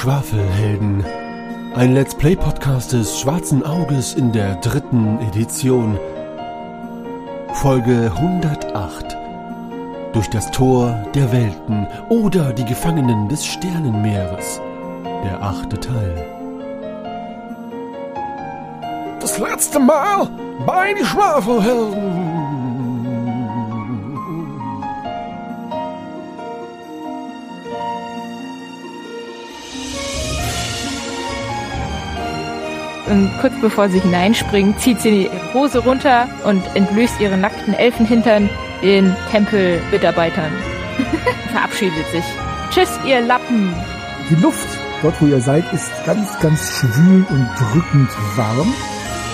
Schwafelhelden. Ein Let's Play Podcast des Schwarzen Auges in der dritten Edition. Folge 108. Durch das Tor der Welten oder die Gefangenen des Sternenmeeres. Der achte Teil. Das letzte Mal bei die Schwafelhelden. Und kurz bevor sie hineinspringt, zieht sie die Hose runter und entblößt ihre nackten Elfenhintern den Tempelmitarbeitern. Verabschiedet sich. Tschüss, ihr Lappen. Die Luft, dort wo ihr seid, ist ganz, ganz schwül und drückend warm.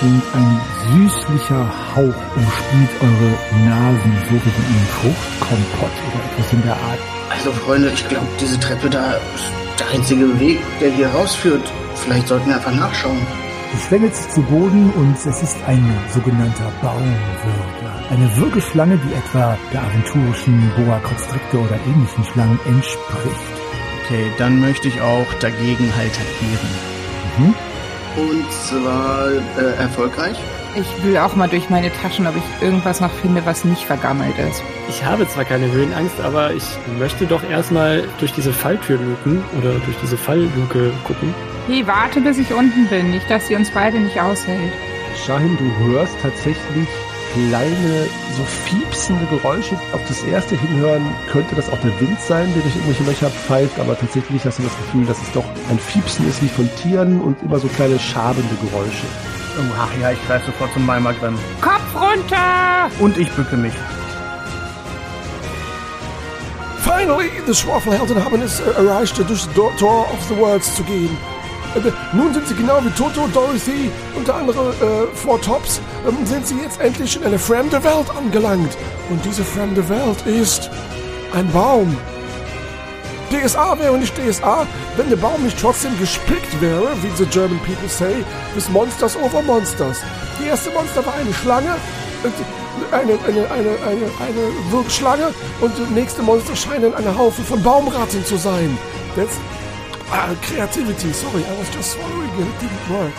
Und ein süßlicher Hauch umspielt eure Nasen, so wie in einem Fruchtkompott oder etwas in der Art. Also Freunde, ich glaube, diese Treppe da ist der einzige Weg, der hier rausführt. Vielleicht sollten wir einfach nachschauen. Sie schlängelt sich zu Boden und es ist ein sogenannter Baumwürger. Eine Würgeschlange, die etwa der aventurischen Boa constrictor oder ähnlichen Schlangen entspricht. Okay, dann möchte ich auch dagegen halt agieren. Mhm. Und zwar äh, erfolgreich. Ich will auch mal durch meine Taschen, ob ich irgendwas noch finde, was nicht vergammelt ist. Ich habe zwar keine Höhenangst, aber ich möchte doch erstmal durch diese Falltür luken oder durch diese Fallluke gucken. Hey, warte, bis ich unten bin. Nicht, dass sie uns beide nicht aushält. Shahin, du hörst tatsächlich kleine, so fiepsende Geräusche. Auf das erste Hinhören könnte das auch der Wind sein, der durch irgendwelche Löcher pfeift, aber tatsächlich hast du das Gefühl, dass es doch ein Fiepsen ist wie von Tieren und immer so kleine schabende Geräusche. Oh, ach ja, ich greife sofort zum Malmagrim. Kopf runter! Und ich bücke mich. Finally, the Schwafelhelden haben es äh, erreicht, durch das Tor of the Worlds zu gehen. Äh, Nun sind sie genau wie Toto, Dorothy und der andere äh, Four Tops, ähm, sind sie jetzt endlich in eine fremde Welt angelangt. Und diese fremde Welt ist ein Baum. DSA wäre nicht DSA, wenn der Baum nicht trotzdem gespickt wäre, wie the German people say, with Monsters over Monsters. Die erste Monster war eine Schlange, und eine, eine, eine, eine, eine Wirkschlange und das nächste Monster scheinen eine Haufe von Baumratten zu sein. That's ah, Creativity, sorry, I was just swallowing it, it didn't work.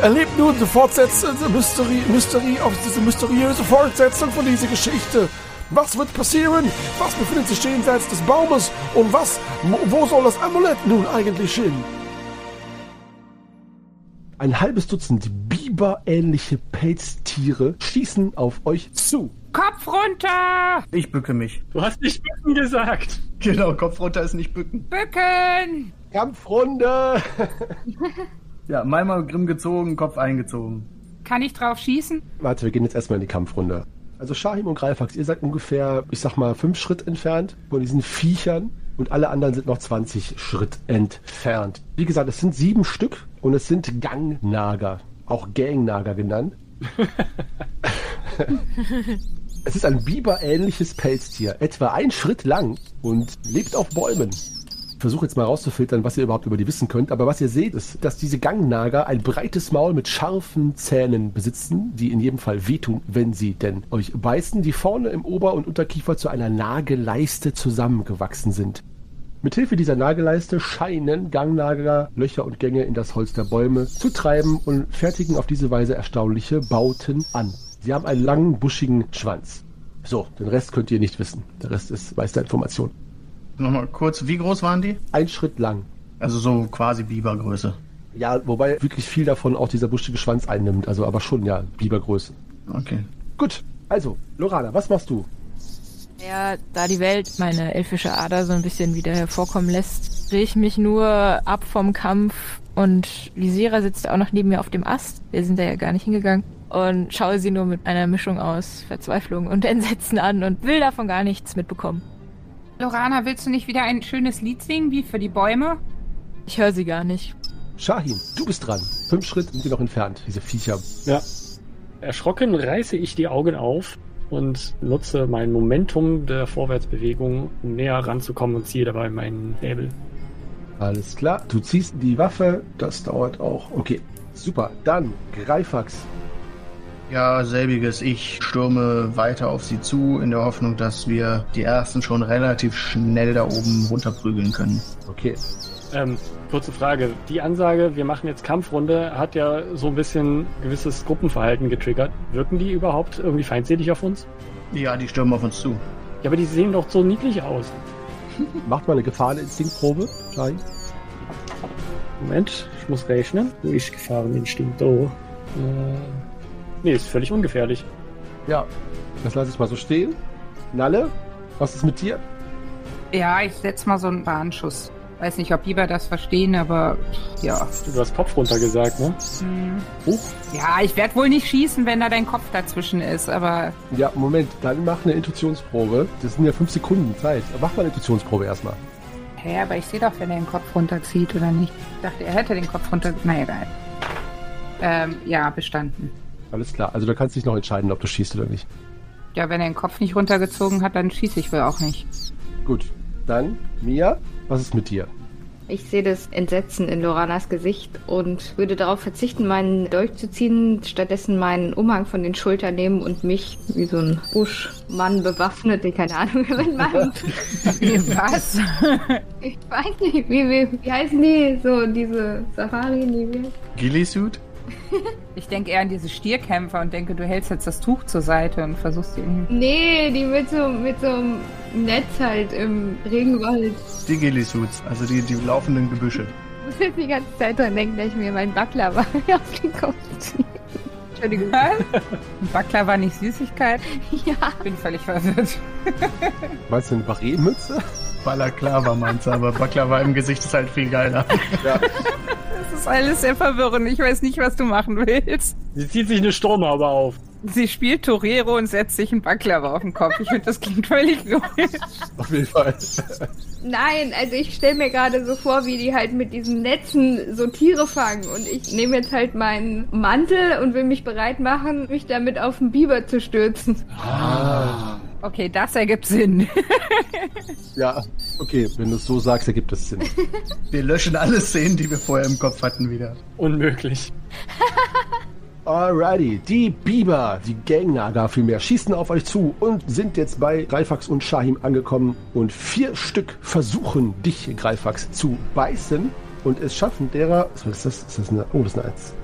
Erlebt nun die Fortsetzung, die Mystery, Mystery auf diese mysteriöse Fortsetzung von dieser Geschichte. Was wird passieren? Was befindet sich jenseits des Baumes? Und was, wo soll das Amulett nun eigentlich hin? Ein halbes Dutzend biberähnliche Pelztiere schießen auf euch zu. Kopf runter! Ich bücke mich. Du hast nicht bücken gesagt. Genau, Kopf runter ist nicht bücken. Bücken! Kampfrunde! Ja, Malmagrim gezogen, Kopf eingezogen. Kann ich drauf schießen? Warte, wir gehen jetzt erstmal in die Kampfrunde. Also Shahim und Greifax, ihr seid ungefähr, ich sag mal, fünf Schritt entfernt von diesen Viechern und alle anderen sind noch 20 Schritt entfernt. Wie gesagt, es sind sieben Stück und es sind Gangnager, auch Gangnager genannt. es ist ein biberähnliches Pelztier, etwa ein Schritt lang und lebt auf Bäumen. Ich versuche jetzt mal rauszufiltern, was ihr überhaupt über die wissen könnt. Aber was ihr seht, ist, dass diese Gangnager ein breites Maul mit scharfen Zähnen besitzen, die in jedem Fall wehtun, wenn sie denn euch beißen, die vorne im Ober- und Unterkiefer zu einer Nagelleiste zusammengewachsen sind. Mithilfe dieser Nagelleiste scheinen Gangnager Löcher und Gänge in das Holz der Bäume zu treiben und fertigen auf diese Weise erstaunliche Bauten an. Sie haben einen langen, buschigen Schwanz. So, den Rest könnt ihr nicht wissen. Der Rest ist Meister-Information. Nochmal kurz, wie groß waren die? Ein Schritt lang. Also so quasi Bibergröße. Ja, wobei wirklich viel davon auch dieser buschige Schwanz einnimmt. Also aber schon, ja, Bibergröße. Okay. Gut, also, Lorana, was machst du? Ja, da die Welt meine elfische Ader so ein bisschen wieder hervorkommen lässt, drehe ich mich nur ab vom Kampf und Lysera sitzt auch noch neben mir auf dem Ast. Wir sind da ja gar nicht hingegangen. Und schaue sie nur mit einer Mischung aus Verzweiflung und Entsetzen an und will davon gar nichts mitbekommen. Lorana, willst du nicht wieder ein schönes Lied singen, wie für die Bäume? Ich höre sie gar nicht. Shahin, du bist dran. Fünf Schritt sind wir noch entfernt, diese Viecher. Ja. Erschrocken reiße ich die Augen auf und nutze mein Momentum der Vorwärtsbewegung, um näher ranzukommen und ziehe dabei meinen Säbel. Alles klar. Du ziehst die Waffe. Das dauert auch. Okay. Super. Dann Greifax. Ja, selbiges. Ich stürme weiter auf sie zu, in der Hoffnung, dass wir die ersten schon relativ schnell da oben runterprügeln können. Okay. Ähm, kurze Frage. Die Ansage, wir machen jetzt Kampfrunde, hat ja so ein bisschen gewisses Gruppenverhalten getriggert. Wirken die überhaupt irgendwie feindselig auf uns? Ja, die stürmen auf uns zu. Ja, aber die sehen doch so niedlich aus. Macht mal eine Gefahreninstinktprobe, Shai. Moment, ich muss rechnen. Wo ist Gefahreninstinkt? Oh. Äh, nee, ist völlig ungefährlich. Ja, das lasse ich mal so stehen. Nalle, was ist mit dir? Ja, ich setz mal so einen Warnschuss. Weiß nicht, ob Biber das verstehen, aber ja. Du hast Kopf runter gesagt, ne? Hm. Huch. Ja, ich werde wohl nicht schießen, wenn da dein Kopf dazwischen ist, aber Ja, Moment, dann mach eine Intuitionsprobe. Das sind ja fünf Sekunden Zeit. Mach mal eine Intuitionsprobe erstmal. hä, aber ich sehe doch, wenn er den Kopf runterzieht oder nicht. Ich dachte, er hätte den Kopf runter. Na egal. Ähm, ja, bestanden. Alles klar. Also du kannst dich noch entscheiden, ob du schießt oder nicht. Ja, wenn er den Kopf nicht runtergezogen hat, dann schieße ich wohl auch nicht. Gut. Dann, Mia, was ist mit dir? Ich sehe das Entsetzen in Loranas Gesicht und würde darauf verzichten, meinen Dolch zu ziehen, stattdessen meinen Umhang von den Schultern nehmen und mich wie so ein Buschmann bewaffnet, ich keine Ahnung, wie man meint. Was? Ich weiß nicht, wie, wie, wie heißen die? So, diese Safari, die wir. Gillisuit? Ich denke eher an diese Stierkämpfer und denke, du hältst jetzt das Tuch zur Seite und versuchst ihn. Nee, die mit so, mit so einem Netz halt im Regenwald. Die Gillisuits, also die, die laufenden Gebüsche. Ich muss jetzt die ganze Zeit dran denken, dass ich mir meinen Baklava auf den Kopf ziehe. Entschuldigung. Was? Backler war nicht Süßigkeit? Ja. Ich bin völlig verwirrt. Meinst du eine Barré-Mütze? Balaklava meinst du, aber Baklava im Gesicht ist halt viel geiler. Das ist alles sehr verwirrend. Ich weiß nicht, was du machen willst. Sie zieht sich eine Sturmhaube auf. Sie spielt Torero und setzt sich einen Baklava auf den Kopf. Ich finde, das klingt völlig logisch. Auf jeden Fall. Nein, also ich stelle mir gerade so vor, wie die halt mit diesen Netzen so Tiere fangen. Und ich nehme jetzt halt meinen Mantel und will mich bereit machen, mich damit auf den Biber zu stürzen. Okay, das ergibt Sinn. Ja, okay, wenn du es so sagst, ergibt es Sinn. Wir löschen alle Szenen, die wir vorher im Kopf hatten, wieder. Unmöglich. Alrighty, die Biber, die Gangnager vielmehr, schießen auf euch zu und sind jetzt bei Greifax und Shahim angekommen und vier Stück versuchen, dich, Greifax, zu beißen und es schaffen derer, was ist das? Ist das eine, oh, das ist eine Eins.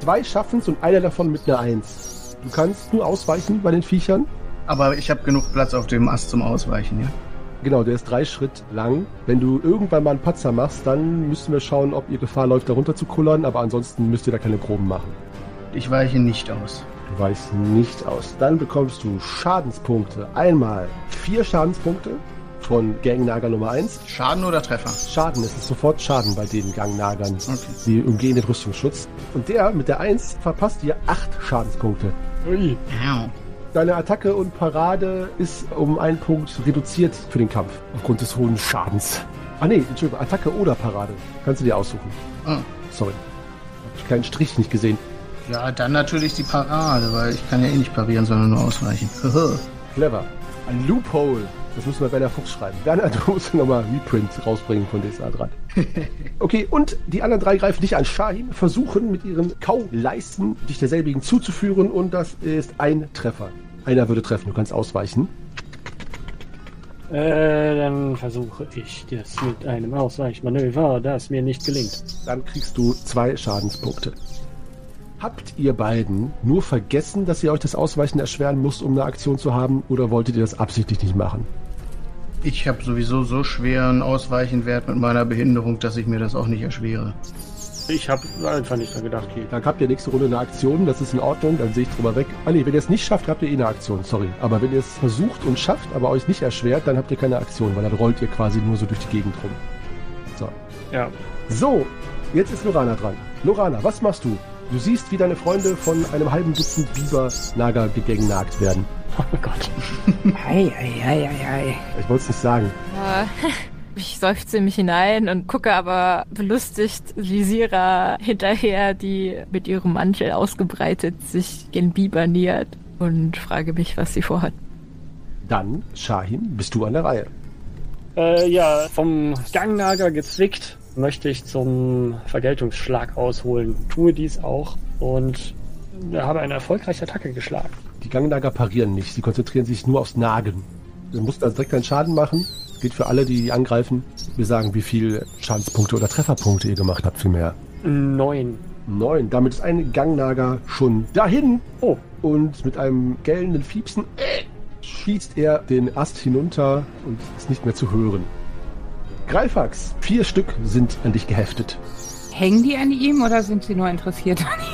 Zwei schaffen es und einer davon mit einer Eins. Du kannst nur ausweichen bei den Viechern. Aber ich habe genug Platz auf dem Ast zum Ausweichen, ja? Genau, der ist drei Schritt lang. Wenn du irgendwann mal einen Patzer machst, dann müssen wir schauen, ob ihr Gefahr läuft, da runter zu kullern, aber ansonsten müsst ihr da keine Proben machen. Ich weiche nicht aus. Du weichst nicht aus. Dann bekommst du Schadenspunkte. Einmal vier Schadenspunkte von Gangnager Nummer 1. Schaden oder Treffer? Schaden, es ist sofort Schaden bei den Gangnagern. Okay. Sie umgehen den Rüstungsschutz. Und der mit der 1 verpasst dir acht Schadenspunkte. Ui. Au. Deine Attacke und Parade ist um einen Punkt reduziert für den Kampf. Aufgrund des hohen Schadens. Ah nee, Entschuldigung, Attacke oder Parade. Kannst du dir aussuchen. Ah. Sorry. Hab ich keinen Strich nicht gesehen. Ja, dann natürlich die Parade, weil ich kann ja eh nicht parieren, sondern nur ausweichen. Clever. Ein Loophole. Das müssen wir Werner Fuchs schreiben. Werner, du musst nochmal Reprint rausbringen von DSA 3. Okay, und die anderen drei greifen dich an. Shahim versuchen mit ihren Kauleisten dich derselbigen zuzuführen und das ist ein Treffer. Einer würde treffen, du kannst ausweichen. Äh, dann versuche ich das mit einem Ausweichmanöver, das mir nicht gelingt. Dann kriegst du zwei Schadenspunkte. Habt ihr beiden nur vergessen, dass ihr euch das Ausweichen erschweren müsst, um eine Aktion zu haben, oder wolltet ihr das absichtlich nicht machen? Ich habe sowieso so schweren Ausweichenwert mit meiner Behinderung, dass ich mir das auch nicht erschwere. Ich habe einfach nicht dran gedacht, geht. Dann habt ihr nächste Runde eine Aktion, das ist in Ordnung, dann sehe ich drüber weg. Ah nee, wenn ihr es nicht schafft, habt ihr eh eine Aktion, sorry. Aber wenn ihr es versucht und schafft, aber euch nicht erschwert, dann habt ihr keine Aktion, weil dann rollt ihr quasi nur so durch die Gegend rum. So. Ja. So, jetzt ist Lorana dran. Lorana, was machst du? Du siehst, wie deine Freunde von einem halben Dutzend Biber-Nager gegangnagt werden. Oh Gott. Ei, ei, ei, ei, ei. Ich wollte es nicht sagen. Ich seufze mich hinein und gucke aber belustigt Visira hinterher, die mit ihrem Mantel ausgebreitet sich gen Biber nähert und frage mich, was sie vorhat. Dann, Shahin, bist du an der Reihe. Äh, ja, vom Gangnager gezwickt möchte ich zum Vergeltungsschlag ausholen. Tue dies auch und habe eine erfolgreiche Attacke geschlagen. Die Gangnager parieren nicht, sie konzentrieren sich nur aufs Nagen. Du musst also direkt einen Schaden machen. Das gilt für alle, die angreifen. Wir sagen, wie viel Schadenspunkte oder Trefferpunkte ihr gemacht habt, vielmehr. Neun. Neun. Damit ist ein Gangnager schon dahin. Oh, Und mit einem gellenden Fiepsen äh, schießt er den Ast hinunter und ist nicht mehr zu hören. Greifax, vier Stück sind an dich geheftet. Hängen die an ihm oder sind sie nur interessiert an ihm?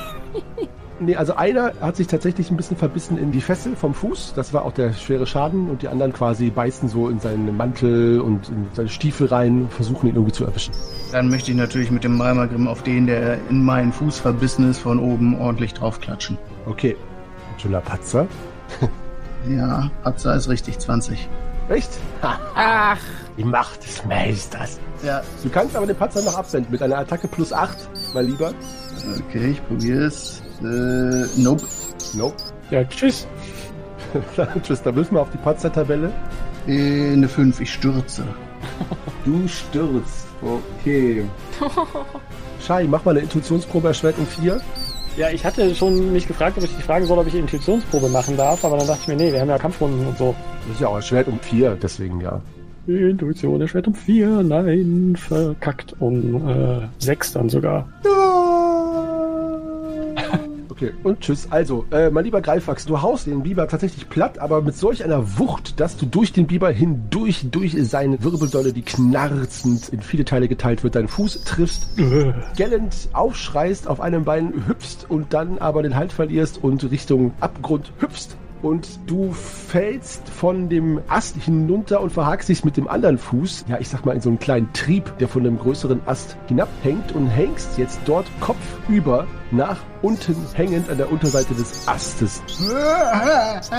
Nee, also einer hat sich tatsächlich ein bisschen verbissen in die Fessel vom Fuß. Das war auch der schwere Schaden. Und die anderen quasi beißen so in seinen Mantel und in seine Stiefel rein, versuchen ihn irgendwie zu erwischen. Dann möchte ich natürlich mit dem Malmagrim auf den, der in meinen Fuß verbissen ist, von oben ordentlich draufklatschen. Okay. Ein schöner Patzer. Ja, Patzer ist richtig, 20. Echt? Ach, die Macht des Meisters. Ja, Du kannst aber den Patzer noch absenden mit einer Attacke plus 8, mein Lieber. okay, ich probiere es. Äh, nope. Nope. ja, tschüss. Tschüss, da müssen wir auf die Patzer-Tabelle. Äh, eine 5, ich stürze. Du stürzt. Okay. Shai, mach mal eine Intuitionsprobe erschwert um 4. Ja, ich hatte schon mich gefragt, ob ich dich fragen soll, ob ich Intuitionsprobe machen darf, aber dann dachte ich mir, nee, wir haben ja Kampfrunden und so. Das ist ja auch erschwert um 4, deswegen ja. Intuition erschwert um vier, nein, verkackt um äh, sechs dann sogar. Okay, und tschüss. Also, äh, mein lieber Greifax, du haust den Biber tatsächlich platt, aber mit solch einer Wucht, dass du durch den Biber hindurch, durch seine Wirbelsäule, die knarzend in viele Teile geteilt wird, deinen Fuß triffst, Äh, gellend aufschreist, auf einem Bein hüpfst und dann aber den Halt verlierst und Richtung Abgrund hüpfst. Und du fällst von dem Ast hinunter und verhakst dich mit dem anderen Fuß, ja, ich sag mal, in so einen kleinen Trieb, der von einem größeren Ast hinabhängt und hängst jetzt dort kopfüber nach unten hängend an der Unterseite des Astes.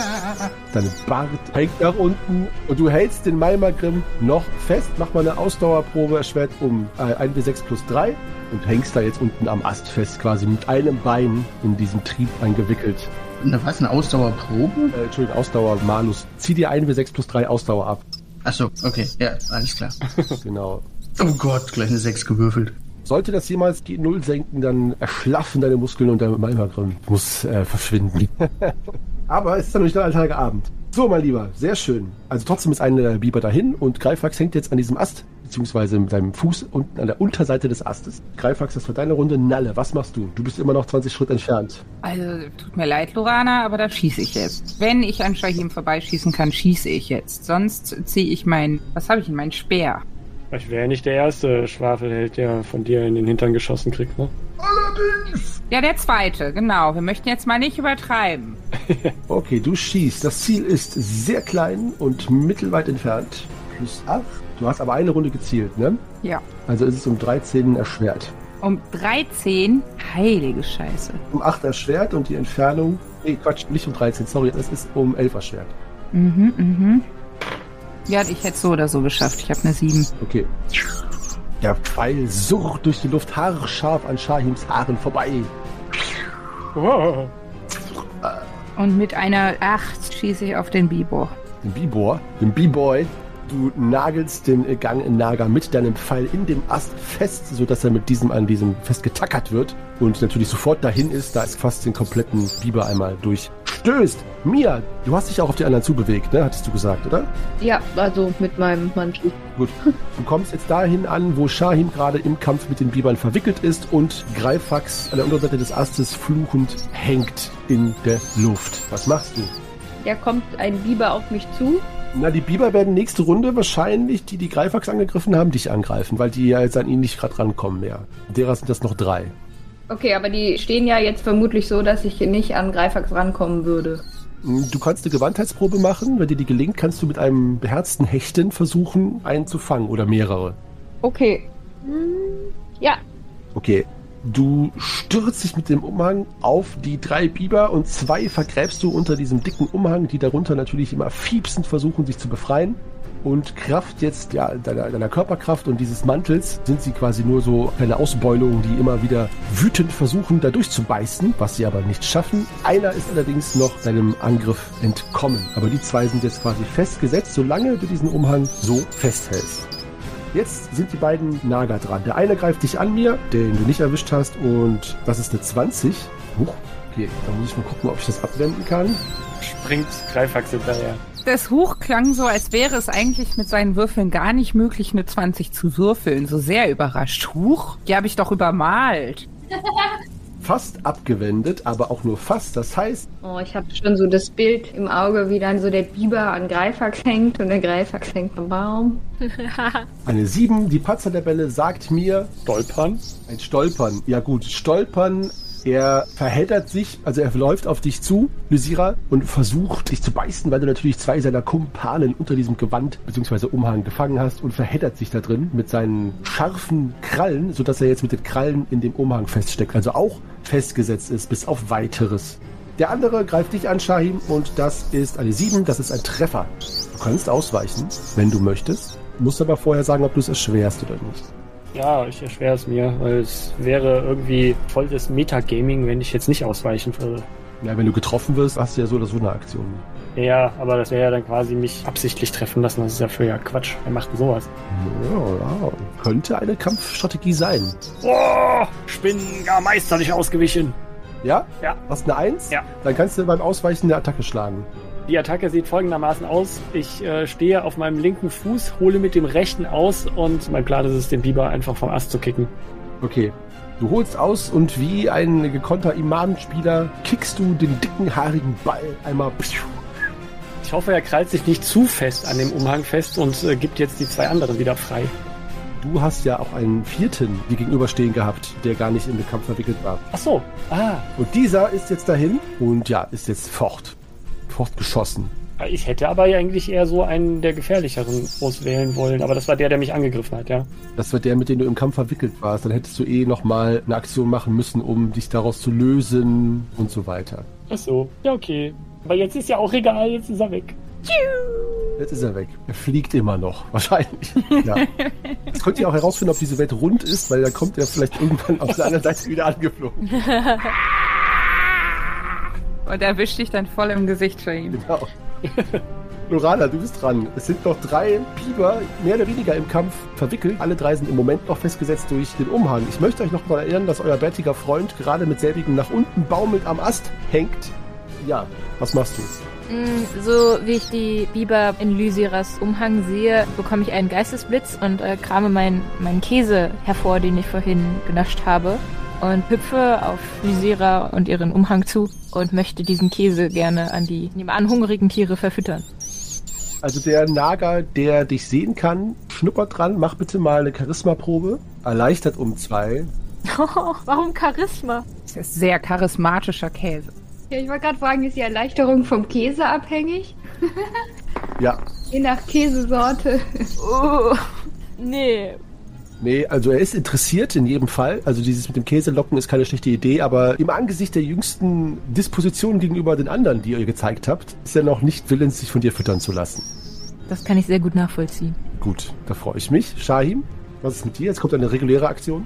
Dein Bart hängt nach unten und du hältst den Malmagrim noch fest. Mach mal eine Ausdauerprobe, erschwert um äh, 1w6 plus 3 und hängst da jetzt unten am Ast fest, quasi mit einem Bein in diesem Trieb eingewickelt. Eine was, eine Ausdauerprobe? Äh, Entschuldigung, Ausdauer, Malus. Zieh dir 1w6 plus 3 Ausdauer ab. Achso, okay, ja, alles klar. Genau. Oh Gott, gleich eine 6 gewürfelt. Sollte das jemals die Null senken, dann erschlaffen deine Muskeln und dein Malmagrim muss äh, verschwinden. Aber es ist dann nicht der alltage Abend. So, mein Lieber, sehr schön. Also trotzdem ist ein äh, Biber dahin und Greifax hängt jetzt an diesem Ast, beziehungsweise mit seinem Fuß unten an der Unterseite des Astes. Greifax, das war deine Runde. Nalle, was machst du? Du bist immer noch 20 Schritt entfernt. also tut mir leid, Lorana, aber da schieße ich jetzt. Wenn ich an Shahim vorbeischießen kann, schieße ich jetzt. Sonst ziehe ich mein, was habe ich in meinen Speer? Ich wäre nicht der erste Schwafelheld, der von dir in den Hintern geschossen kriegt, ne? Ja, der zweite, genau. Wir möchten jetzt mal nicht übertreiben. Okay, du schießt. Das Ziel ist sehr klein und mittelweit entfernt. Plus 8. Du hast aber eine Runde gezielt, ne? Ja. Also ist es um 13 erschwert. Um 13, heilige Scheiße. Um 8 erschwert und die Entfernung. Nee, Quatsch, nicht um 13, sorry, es ist um 11 erschwert. Mhm, mhm. Ja, ich hätte so oder so geschafft. Ich habe eine 7. Okay. Der Pfeil surrt durch die Luft haarscharf an Shahims Haaren vorbei. Wow. Und mit einer 8 schieße ich auf den Bibor. Den Bibor, den B-Boy. Du nagelst den Gangnager mit deinem Pfeil in dem Ast fest, sodass er mit diesem an diesem festgetackert wird und natürlich sofort dahin ist, da es fast den kompletten Biber einmal durchstößt. Mia, du hast dich auch auf die anderen zubewegt, ne? Hattest du gesagt, oder? Ja, also mit meinem Mantel. Gut. Du kommst jetzt dahin an, wo Shahim gerade im Kampf mit den Bibern verwickelt ist und Greifax an der Unterseite des Astes fluchend hängt in der Luft. Was machst du? Ja, kommt ein Biber auf mich zu. Na, die Biber werden nächste Runde wahrscheinlich, die die Greifax angegriffen haben, dich angreifen, weil die ja jetzt an ihn nicht gerade rankommen mehr. Derer sind das noch drei. Okay, aber die stehen ja jetzt vermutlich so, dass ich nicht an Greifax rankommen würde. Du kannst eine Gewandheitsprobe machen. Wenn dir die gelingt, kannst du mit einem beherzten Hechten versuchen, einen zu fangen oder mehrere. Okay. Hm, ja, Okay. Du stürzt dich mit dem Umhang auf die drei Biber und zwei vergräbst du unter diesem dicken Umhang, die darunter natürlich immer fiepsend versuchen, sich zu befreien. Und Kraft jetzt, ja, deiner, deiner Körperkraft und dieses Mantels sind sie quasi nur so kleine Ausbeulungen, die immer wieder wütend versuchen, da durchzubeißen, was sie aber nicht schaffen. Einer ist allerdings noch deinem Angriff entkommen. Aber die zwei sind jetzt quasi festgesetzt, solange du diesen Umhang so festhältst. Jetzt sind die beiden Naga dran. Der eine greift dich an mir, den du nicht erwischt hast, und das ist eine 20. Huch, Okay, dann muss ich mal gucken, ob ich das abwenden kann. Springt Greifax hinterher. Das Huch klang so, als wäre es eigentlich mit seinen Würfeln gar nicht möglich, eine 20 zu würfeln. So sehr überrascht. Huch, die habe ich doch übermalt. Fast abgewendet, aber auch nur fast. Das heißt, Oh, ich habe schon so das Bild im Auge, wie dann so der Biber an Greifax hängt und der Greifax hängt am Baum. eine 7, die Patzer-Tabelle sagt mir, Stolpern. ein Stolpern. Ja gut, Stolpern, er verheddert sich, also er läuft auf dich zu, Lysira, und versucht dich zu beißen, weil du natürlich zwei seiner Kumpanen unter diesem Gewand bzw. Umhang gefangen hast und verheddert sich da drin mit seinen scharfen Krallen, sodass er jetzt mit den Krallen in dem Umhang feststeckt, also auch festgesetzt ist, bis auf weiteres. Der andere greift dich an, Shahim, und das ist eine 7, das ist ein Treffer. Du kannst ausweichen, wenn du möchtest, musst aber vorher sagen, ob du es erschwerst oder nicht. Ja, ich erschwere es mir, weil es wäre irgendwie voll das Metagaming, wenn ich jetzt nicht ausweichen würde. Ja, wenn du getroffen wirst, hast du ja so oder so eine Aktion. Ja, aber das wäre ja dann quasi mich absichtlich treffen lassen. Das ist ja für ja Quatsch. Wer macht denn sowas? Ja, ja, könnte eine Kampfstrategie sein. Oh, ich bin gar meisterlich ausgewichen. Ja? Ja. Hast eine Eins? Ja. Dann kannst du beim Ausweichen eine Attacke schlagen. Die Attacke sieht folgendermaßen aus. Ich äh, stehe auf meinem linken Fuß, hole mit dem rechten aus und mein Plan ist es, den Biber einfach vom Ast zu kicken. Okay. Du holst aus und wie ein gekonnter Imadenspieler kickst du den dicken, haarigen Ball einmal. Ich hoffe, er krallt sich nicht zu fest an dem Umhang fest und äh, gibt jetzt die zwei anderen wieder frei. Du hast ja auch einen vierten dir gegenüberstehen gehabt, der gar nicht in den Kampf verwickelt war. Ach so. Ah. Und dieser ist jetzt dahin und ja, ist jetzt fort. Fortgeschossen. Ich hätte aber eigentlich eher so einen der gefährlicheren auswählen wollen, aber das war der, der mich angegriffen hat, ja. Das war der, mit dem du im Kampf verwickelt warst. Dann hättest du eh nochmal eine Aktion machen müssen, um dich daraus zu lösen und so weiter. Ach so. Ja, okay. Aber jetzt ist ja auch egal, jetzt ist er weg. Jetzt ist er weg. Er fliegt immer noch, wahrscheinlich. Ja. Jetzt könnt ihr auch herausfinden, ob diese Welt rund ist, weil dann kommt er vielleicht irgendwann auf der anderen Seite wieder angeflogen. Und erwischt dich dann voll im Gesicht für ihn. Genau. Lorana, du bist dran. Es sind noch drei Biber mehr oder weniger im Kampf verwickelt. Alle drei sind im Moment noch festgesetzt durch den Umhang. Ich möchte euch noch daran erinnern, dass euer bärtiger Freund gerade mit selbigem nach unten baumelt am Ast hängt. Ja, was machst du? Mm, So wie ich die Biber in Lysiras Umhang sehe, bekomme ich einen Geistesblitz und äh, krame meinen meinen Käse hervor, den ich vorhin genascht habe. Und hüpfe auf Lysira und ihren Umhang zu und möchte diesen Käse gerne an die nebenan hungrigen Tiere verfüttern. Also der Nager, der dich sehen kann, schnuppert dran. Mach bitte mal eine Charisma-Probe. Erleichtert um zwei. Warum Charisma? Das ist sehr charismatischer Käse. Ja, ich wollte gerade fragen, ist die Erleichterung vom Käse abhängig? Ja. Je nach Käsesorte. Oh, nee. Nee, also er ist interessiert in jedem Fall. Also dieses mit dem Käselocken ist keine schlechte Idee, aber im Angesicht der jüngsten Dispositionen gegenüber den anderen, die ihr gezeigt habt, ist er noch nicht willens, sich von dir füttern zu lassen. Das kann ich sehr gut nachvollziehen. Gut, da freue ich mich. Shahim, was ist mit dir? Jetzt kommt eine reguläre Aktion.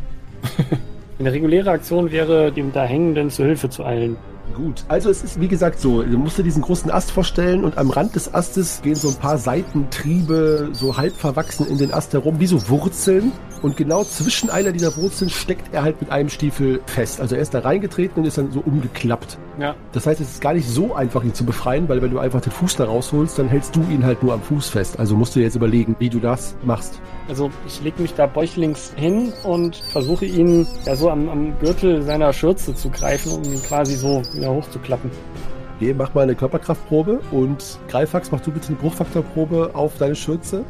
Eine reguläre Aktion wäre, dem da Hängenden zu Hilfe zu eilen. Gut, also es ist wie gesagt so, du musst dir diesen großen Ast vorstellen und am Rand des Astes gehen so ein paar Seitentriebe so halb verwachsen in den Ast herum, wie so Wurzeln. Und genau zwischen einer dieser Wurzeln steckt er halt mit einem Stiefel fest. Also er ist da reingetreten und ist dann so umgeklappt. Ja. Das heißt, es ist gar nicht so einfach, ihn zu befreien, weil wenn du einfach den Fuß da rausholst, dann hältst du ihn halt nur am Fuß fest. Also musst du jetzt überlegen, wie du das machst. Also ich lege mich da bäuchlings hin und versuche ihn ja so am, am Gürtel seiner Schürze zu greifen, um ihn quasi so wieder hochzuklappen. Okay, mach mal eine Körperkraftprobe und Greifax, mach du bitte eine Bruchfaktorprobe auf deine Schürze.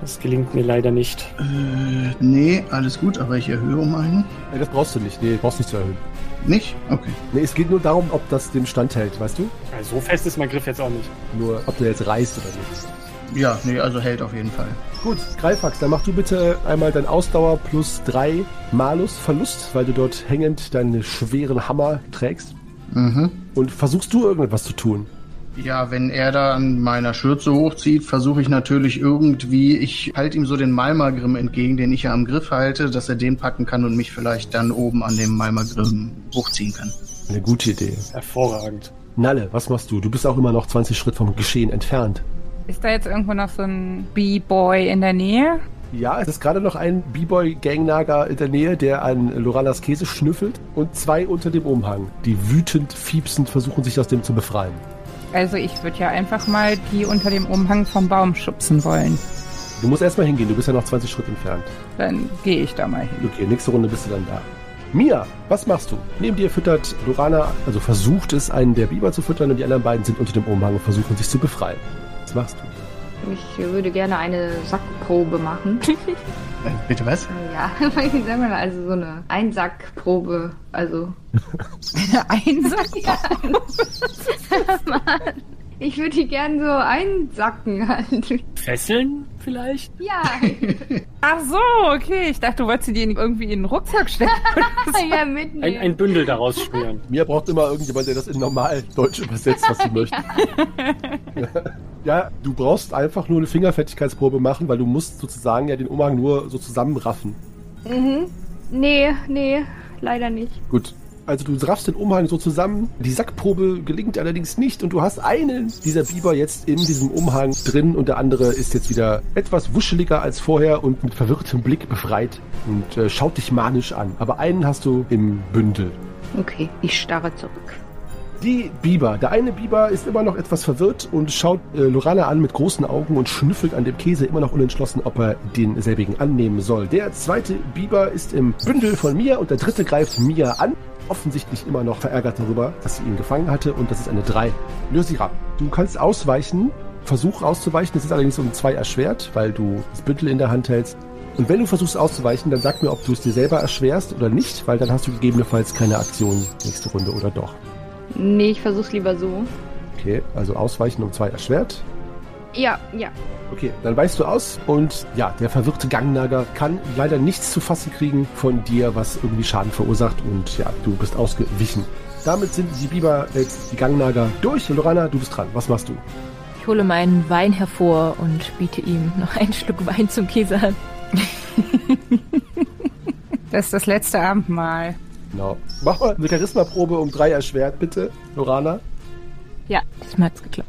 Das gelingt mir leider nicht. Äh, nee, alles gut, aber ich erhöhe um einen. Nee, das brauchst du nicht. Nee, brauchst nicht zu erhöhen. Nicht? Okay. Nee, es geht nur darum, ob das dem Stand hält, weißt du? Also so fest ist mein Griff jetzt auch nicht. Nur, ob der jetzt reißt oder nicht. Ja, nee, also hält auf jeden Fall. Gut, Greifax, dann mach du bitte einmal dein Ausdauer plus drei Malus Verlust, weil du dort hängend deinen schweren Hammer trägst. Mhm. Und versuchst du irgendetwas zu tun? Ja, wenn er da an meiner Schürze hochzieht, versuche ich natürlich irgendwie, ich halte ihm so den Malmagrim entgegen, den ich ja am Griff halte, dass er den packen kann und mich vielleicht dann oben an dem Malmagrim hochziehen kann. Eine gute Idee. Hervorragend. Nalle, was machst du? Du bist auch immer noch 20 Schritt vom Geschehen entfernt. Ist da jetzt irgendwo noch so ein B-Boy in der Nähe? Ja, es ist gerade noch ein B-Boy-Gangnager in der Nähe, der an Loranas Käse schnüffelt und zwei unter dem Umhang, die wütend, fiepsend versuchen, sich aus dem zu befreien. Also ich würde ja einfach mal die unter dem Umhang vom Baum schubsen wollen. Du musst erstmal hingehen, du bist ja noch 20 Schritt entfernt. Dann gehe ich da mal hin. Okay, nächste Runde bist du dann da. Mia, was machst du? Neben dir füttert Lorana, also versucht es, einen der Biber zu füttern und die anderen beiden sind unter dem Umhang und versuchen sich zu befreien. Was machst du? Ich würde gerne eine Sackprobe machen. Äh, Bitte was? ja, sagen wir mal, also so eine Einsackprobe. Also, Einsack? Mann, ich würde die gerne so einsacken halt. Fesseln vielleicht? Ja, Ach so, okay. Ich dachte, du wolltest sie dir irgendwie in den Rucksack stecken. ja, Ein, mitnehmen. ein Bündel daraus schnüren. Mia braucht immer irgendjemand, der das in normal Deutsch übersetzt, was sie möchte. Ja, du brauchst einfach nur eine Fingerfertigkeitsprobe machen, weil du musst sozusagen ja den Umhang nur so zusammenraffen. Mhm. Nee, nee, leider nicht. Gut. Also du raffst den Umhang so zusammen. Die Sackprobe gelingt allerdings nicht und du hast einen dieser Biber jetzt in diesem Umhang drin und der andere ist jetzt wieder etwas wuscheliger als vorher und mit verwirrtem Blick befreit und äh, schaut dich manisch an. Aber einen hast du im Bündel. Okay, ich starre zurück. Die Biber. Der eine Biber ist immer noch etwas verwirrt und schaut äh, Lorana an mit großen Augen und schnüffelt an dem Käse, immer noch unentschlossen, ob er den selbigen annehmen soll. Der zweite Biber ist im Bündel von Mia und der dritte greift Mia an. Offensichtlich immer noch verärgert darüber, dass sie ihn gefangen hatte und das ist eine 3. Lyosira, du kannst ausweichen. Versuch auszuweichen, das ist allerdings um 2 erschwert, weil du das Bündel in der Hand hältst. Und wenn du versuchst auszuweichen, dann sag mir, ob du es dir selber erschwerst oder nicht, weil dann hast du gegebenenfalls keine Aktion nächste Runde oder doch. Nee, ich versuch's lieber so. Okay, also ausweichen um zwei erschwert. Ja, ja. Okay, dann weichst du aus und ja, der verwirrte Gangnager kann leider nichts zu fassen kriegen von dir, was irgendwie Schaden verursacht und ja, du bist ausgewichen. Damit sind die Biber jetzt die Gangnager durch. Lorana, du bist dran. Was machst du? Ich hole meinen Wein hervor und biete ihm noch einen Schluck Wein zum Käse an. Das ist das letzte Abendmahl. Genau. Mach mal eine Charisma-Probe um drei erschwert, bitte, Lorana. Ja, diesmal hat's geklappt.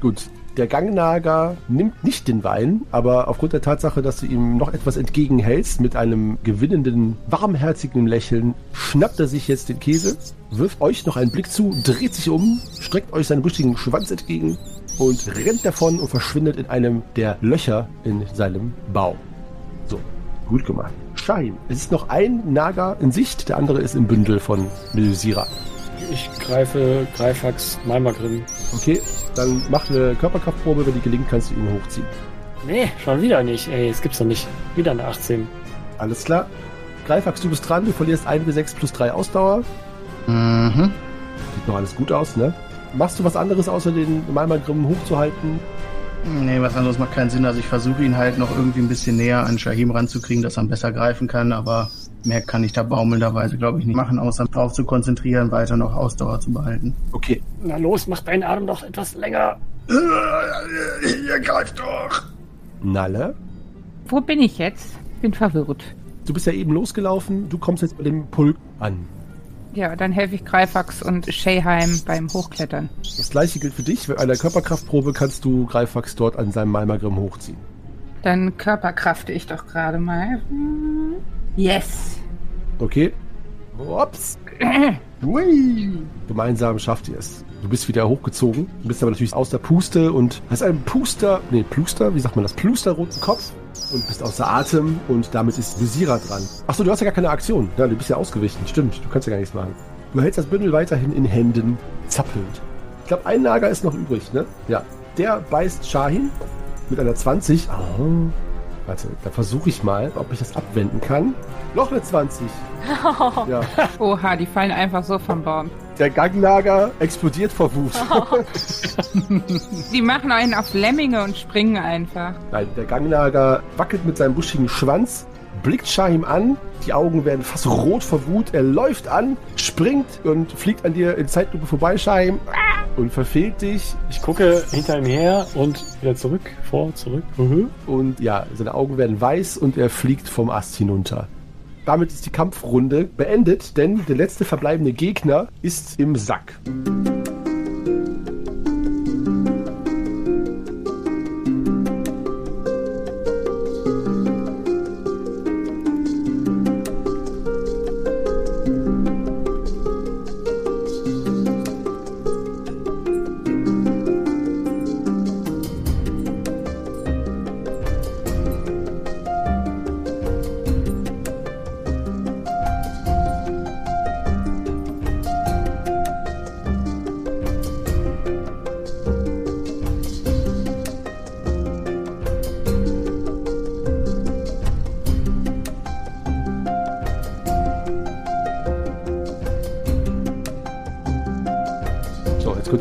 Gut. Der Gangnager nimmt nicht den Wein, aber aufgrund der Tatsache, dass du ihm noch etwas entgegenhältst, mit einem gewinnenden, warmherzigen Lächeln, schnappt er sich jetzt den Käse, wirft euch noch einen Blick zu, dreht sich um, streckt euch seinen buschigen Schwanz entgegen und rennt davon und verschwindet in einem der Löcher in seinem Bau. So, gut gemacht. Shahim, es ist noch ein Nager in Sicht, der andere ist im Bündel von Melusira. Ich greife Greifax Malmagrim. Okay, dann mach eine Körperkraftprobe, wenn die gelingt, kannst du ihn hochziehen. Nee, schon wieder nicht. Ey, es gibt's doch nicht. Wieder eine 18. Alles klar. Greifax, du bist dran, du verlierst 1 bis 6 plus 3 Ausdauer. Mhm. Sieht noch alles gut aus, ne? Machst du was anderes, außer den Malmagrim hochzuhalten? Nee, was anderes macht keinen Sinn. Also ich versuche ihn halt noch irgendwie ein bisschen näher an Shahim ranzukriegen, dass er besser greifen kann, aber mehr kann ich da baumelnderweise, glaube ich, nicht machen, außer darauf zu konzentrieren, weiter noch Ausdauer zu behalten. Okay. Na los, mach deinen Atem doch etwas länger. Ihr greift doch! Nalle, Wo bin ich jetzt? Bin verwirrt. du bist ja eben losgelaufen, du kommst jetzt bei dem Pulk an. Ja, dann helfe ich Greifax und Shayheim beim Hochklettern. Das gleiche gilt für dich. Bei einer Körperkraftprobe kannst du Greifax dort an seinem Malmagrim hochziehen. Dann körperkrafte ich doch gerade mal. Hm. Yes. Okay? Ups. Hui! Gemeinsam schafft ihr es. Du bist wieder hochgezogen, du bist aber natürlich aus der Puste und hast einen Puster, nee, Pluster, wie sagt man das? Plusterroten Kopf und bist außer Atem und damit ist Visira dran. Achso, du hast ja gar keine Aktion. Ja, du bist ja ausgewichen. Stimmt, du kannst ja gar nichts machen. Du hältst das Bündel weiterhin in Händen, zappelnd. Ich glaube, ein Nager ist noch übrig, ne? Ja. Der beißt Shahin mit einer 20. Oh. Warte, da versuche ich mal, ob ich das abwenden kann. Noch eine 20. Ja. Oha, die fallen einfach so vom Baum. Der Gangnager explodiert vor Wut. Die machen einen auf Lemminge und springen einfach. Nein, der Gangnager wackelt mit seinem buschigen Schwanz, blickt Shahim an, die Augen werden fast rot vor Wut, er läuft an, springt und fliegt an dir in Zeitlupe vorbei, Shahim, und verfehlt dich. Ich gucke hinter ihm her und wieder zurück, vor, zurück. Mhm. Und ja, seine Augen werden weiß und er fliegt vom Ast hinunter. Damit ist die Kampfrunde beendet, denn der letzte verbleibende Gegner ist im Sack.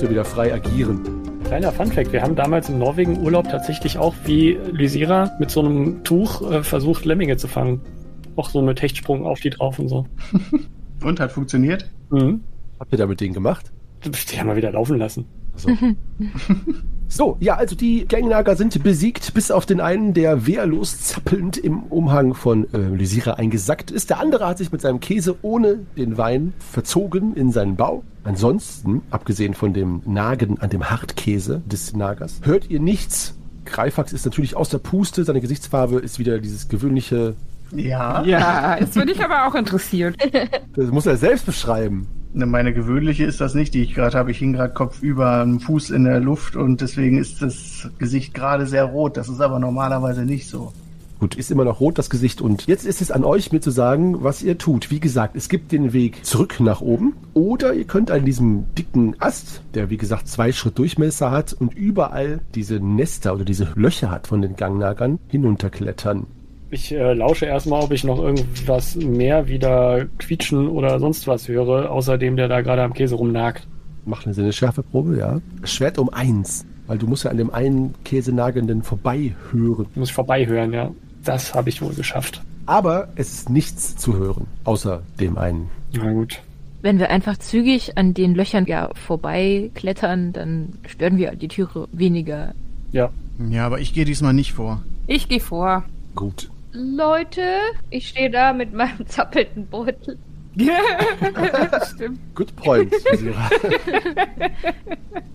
Ihr wieder frei agieren. Kleiner Funfact, wir haben damals im Norwegen Urlaub tatsächlich auch wie Lysira mit so einem Tuch äh, versucht, Lemminge zu fangen. Auch so mit Hechtsprung auf die drauf und so. Und hat funktioniert? Mhm. Habt ihr da mit denen gemacht? Die haben wir wieder laufen lassen. So. so, ja, also die Gangnager sind besiegt, bis auf den einen, der wehrlos zappelnd im Umhang von äh, Lysira eingesackt ist. Der andere hat sich mit seinem Käse ohne den Wein verzogen in seinen Bau. Ansonsten, abgesehen von dem Nagen an dem Hartkäse des Nagers, hört ihr nichts. Greifax ist natürlich aus der Puste, seine Gesichtsfarbe ist wieder dieses gewöhnliche, Ja. Ja, jetzt bin ich aber auch interessiert. das muss er selbst beschreiben. Ne, Meine gewöhnliche ist das nicht, die ich gerade habe. Ich hing gerade kopfüber, einen Fuß in der Luft und deswegen ist das Gesicht gerade sehr rot. Das ist aber normalerweise nicht so. Gut, ist immer noch rot das Gesicht und jetzt ist es an euch, mir zu sagen, was ihr tut. Wie gesagt, es gibt den Weg zurück nach oben oder ihr könnt an diesem dicken Ast, der wie gesagt zwei Schritt Durchmesser hat und überall diese Nester oder diese Löcher hat von den Gangnagern, hinunterklettern. Ich äh, lausche erstmal, ob ich noch irgendwas mehr wieder quietschen oder sonst was höre, außer dem, der da gerade am Käse rumnagt. Mach eine Sinneschärfeprobe, ja. Schwert um eins, weil du musst ja an dem einen Käsenagenden vorbei hören. Muss ich vorbeihören, ja. Das habe ich wohl geschafft. Aber es ist nichts zu hören, außer dem einen. Na gut. Wenn wir einfach zügig an den Löchern ja vorbeiklettern, dann stören wir die Türe weniger. Ja. Ja, aber ich gehe diesmal nicht vor. Ich gehe vor. Gut. Leute, ich stehe da mit meinem zappelnden Beutel. Stimmt. Good point, Sira.